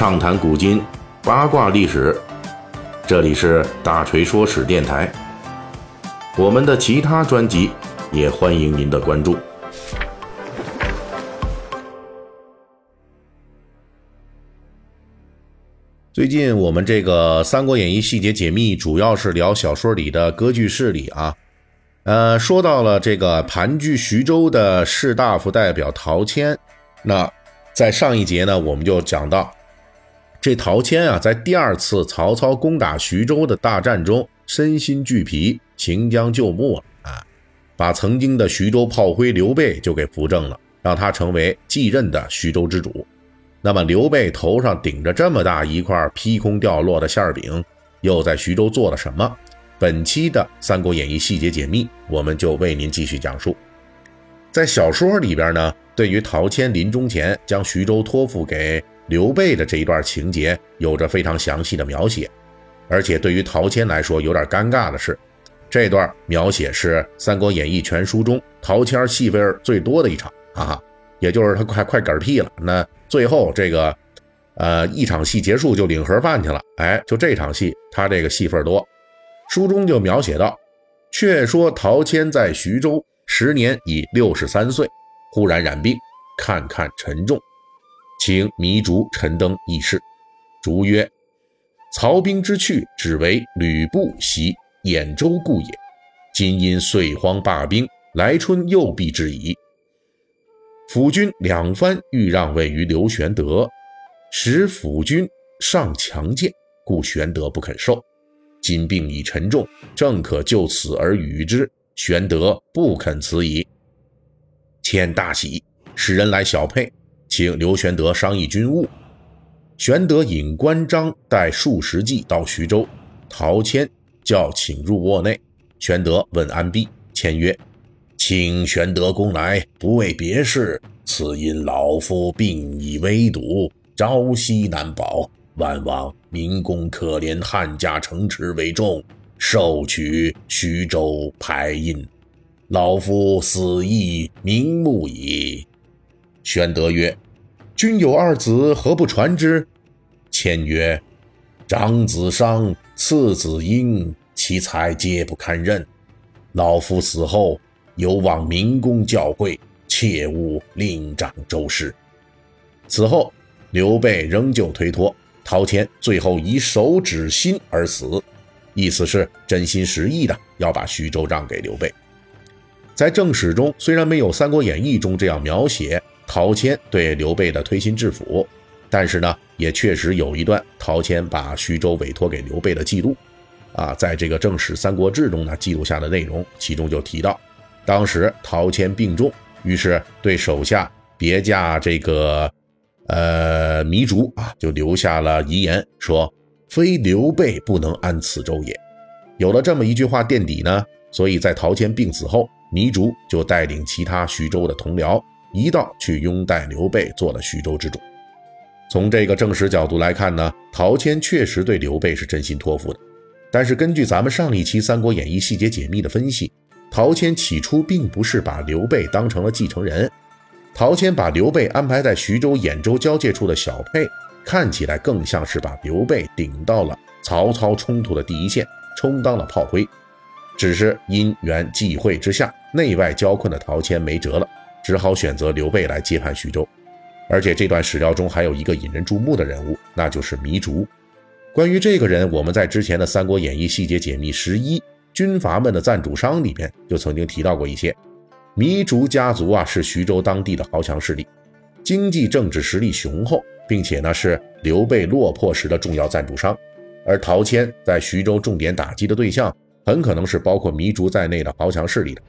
畅谈古今，八卦历史。这里是大锤说史电台。我们的其他专辑也欢迎您的关注。最近我们这个《三国演义》细节解密，主要是聊小说里的割据势力啊。呃，说到了这个盘踞徐州的士大夫代表陶谦，那在上一节呢，我们就讲到，这陶谦啊，在第二次曹操攻打徐州的大战中，身心俱疲，行将就木了啊，把曾经的徐州炮灰刘备就给扶正了，让他成为继任的徐州之主。那么刘备头上顶着这么大一块劈空掉落的馅饼，又在徐州做了什么？本期的《三国演义》细节解密，我们就为您继续讲述。在小说里边呢，对于陶谦临终前将徐州托付给刘备的这一段情节，有着非常详细的描写。而且对于陶谦来说，有点尴尬的是，这段描写是《三国演义》全书中陶谦戏份最多的一场啊，也就是他快快嗝屁了。那最后这个，呃，一场戏结束就领盒饭去了。哎，就这场戏，他这个戏份多。书中就描写到，却说陶谦在徐州时年已六十三岁，忽然染病，看看沉重，请糜竺、陈登议事。竺曰：“曹兵之去，只为吕布袭兖州故也。今因岁荒罢兵，来春又必之矣。辅军两番欲让位于刘玄德，使辅军尚强健，故玄德不肯受。”今病已沉重，正可就此而与之。玄德不肯辞矣。谦大喜，使人来小沛，请刘玄德商议军务。玄德引关张带数十骑到徐州，陶谦叫请入卧内。玄德问安毕，谦曰：“请玄德公来，不为别事，此因老夫病已危笃，朝夕难保。”万望明公可怜汉家城池为重，授取徐州牌印，老夫死亦瞑目矣。玄德曰：“君有二子，何不传之？”谦曰：“长子商，次子婴，其才皆不堪任。老夫死后，有望明公教诲，切勿另掌州事。”此后，刘备仍旧推脱。陶谦最后以手指心而死，意思是真心实意的要把徐州让给刘备。在正史中虽然没有《三国演义》中这样描写陶谦对刘备的推心置腹，但是呢，也确实有一段陶谦把徐州委托给刘备的记录。啊，在这个正史《三国志》中呢记录下的内容，其中就提到，当时陶谦病重，于是对手下别驾这个。呃，糜竺啊，就留下了遗言，说：“非刘备不能安此州也。”有了这么一句话垫底呢，所以在陶谦病死后，糜竺就带领其他徐州的同僚一道去拥戴刘备做了徐州之主。从这个正史角度来看呢，陶谦确实对刘备是真心托付的。但是根据咱们上一期《三国演义》细节解密的分析，陶谦起初并不是把刘备当成了继承人。陶谦把刘备安排在徐州、兖州交界处的小沛，看起来更像是把刘备顶到了曹操冲突的第一线，充当了炮灰。只是因缘际会之下，内外交困的陶谦没辙了，只好选择刘备来接盘徐州。而且这段史料中还有一个引人注目的人物，那就是糜竺。关于这个人，我们在之前的《三国演义细节解密十一军阀们的赞助商里边就曾经提到过一些。糜竺家族啊，是徐州当地的豪强势力，经济政治实力雄厚，并且呢是刘备落魄时的重要赞助商。而陶谦在徐州重点打击的对象，很可能是包括糜竺在内的豪强势力的。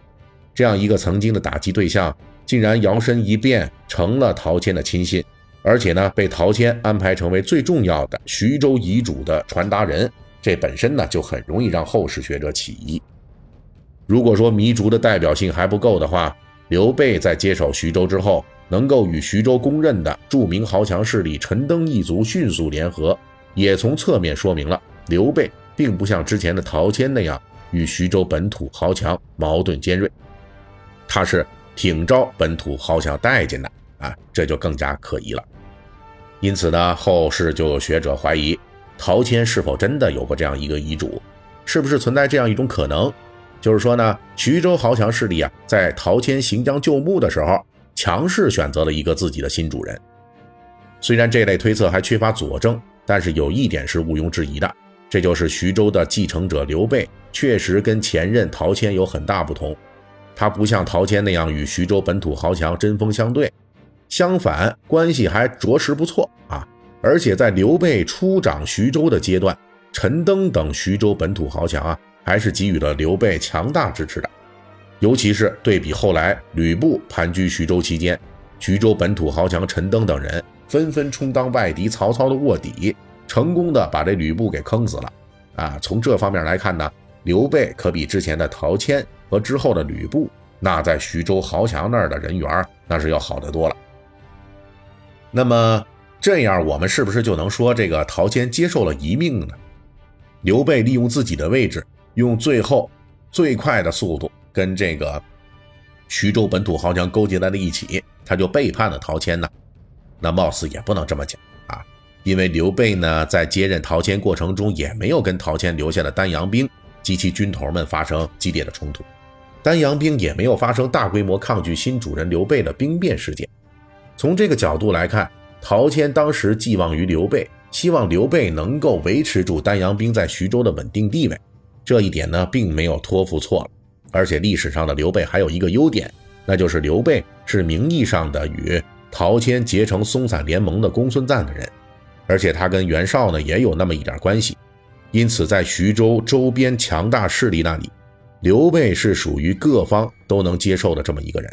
这样一个曾经的打击对象，竟然摇身一变成了陶谦的亲信，而且呢被陶谦安排成为最重要的徐州遗嘱的传达人，这本身呢就很容易让后世学者起疑。如果说糜竺的代表性还不够的话，刘备在接手徐州之后，能够与徐州公认的著名豪强势力陈登一族迅速联合，也从侧面说明了刘备并不像之前的陶谦那样与徐州本土豪强矛盾尖锐，他是挺招本土豪强待见的啊，这就更加可疑了。因此呢，后世就有学者怀疑，陶谦是否真的有过这样一个遗嘱？是不是存在这样一种可能？就是说呢，徐州豪强势力啊，在陶谦行将就木的时候，强势选择了一个自己的新主人。虽然这类推测还缺乏佐证，但是有一点是毋庸置疑的，这就是徐州的继承者刘备确实跟前任陶谦有很大不同。他不像陶谦那样与徐州本土豪强针锋相对，相反，关系还着实不错啊！而且在刘备初掌徐州的阶段，陈登等徐州本土豪强啊。还是给予了刘备强大支持的，尤其是对比后来吕布盘踞徐州期间，徐州本土豪强陈登等人纷纷充当外敌曹操的卧底，成功的把这吕布给坑死了。啊，从这方面来看呢，刘备可比之前的陶谦和之后的吕布，那在徐州豪强那儿的人缘那是要好得多了。那么这样，我们是不是就能说这个陶谦接受了遗命呢？刘备利用自己的位置。用最后最快的速度跟这个徐州本土豪强勾结在了一起，他就背叛了陶谦呢？那貌似也不能这么讲啊，因为刘备呢在接任陶谦过程中，也没有跟陶谦留下的丹阳兵及其军头们发生激烈的冲突，丹阳兵也没有发生大规模抗拒新主人刘备的兵变事件。从这个角度来看，陶谦当时寄望于刘备，希望刘备能够维持住丹阳兵在徐州的稳定地位。这一点呢，并没有托付错了，而且历史上的刘备还有一个优点，那就是刘备是名义上的与陶谦结成松散联盟的公孙瓒的人，而且他跟袁绍呢也有那么一点关系，因此在徐州周边强大势力那里，刘备是属于各方都能接受的这么一个人，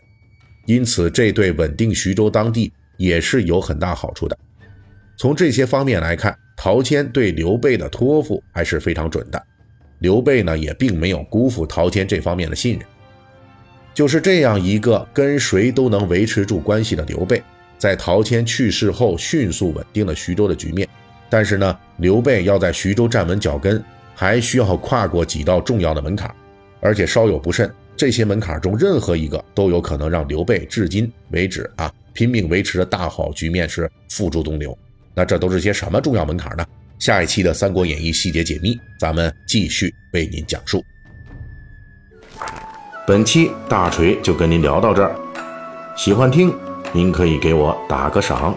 因此这对稳定徐州当地也是有很大好处的。从这些方面来看，陶谦对刘备的托付还是非常准的。刘备呢，也并没有辜负陶谦这方面的信任。就是这样一个跟谁都能维持住关系的刘备，在陶谦去世后，迅速稳定了徐州的局面。但是呢，刘备要在徐州站稳脚跟，还需要跨过几道重要的门槛，而且稍有不慎，这些门槛中任何一个都有可能让刘备至今为止啊拼命维持的大好局面是付诸东流。那这都是些什么重要门槛呢？下一期的《三国演义》细节解密，咱们继续为您讲述。本期大锤就跟您聊到这儿，喜欢听您可以给我打个赏。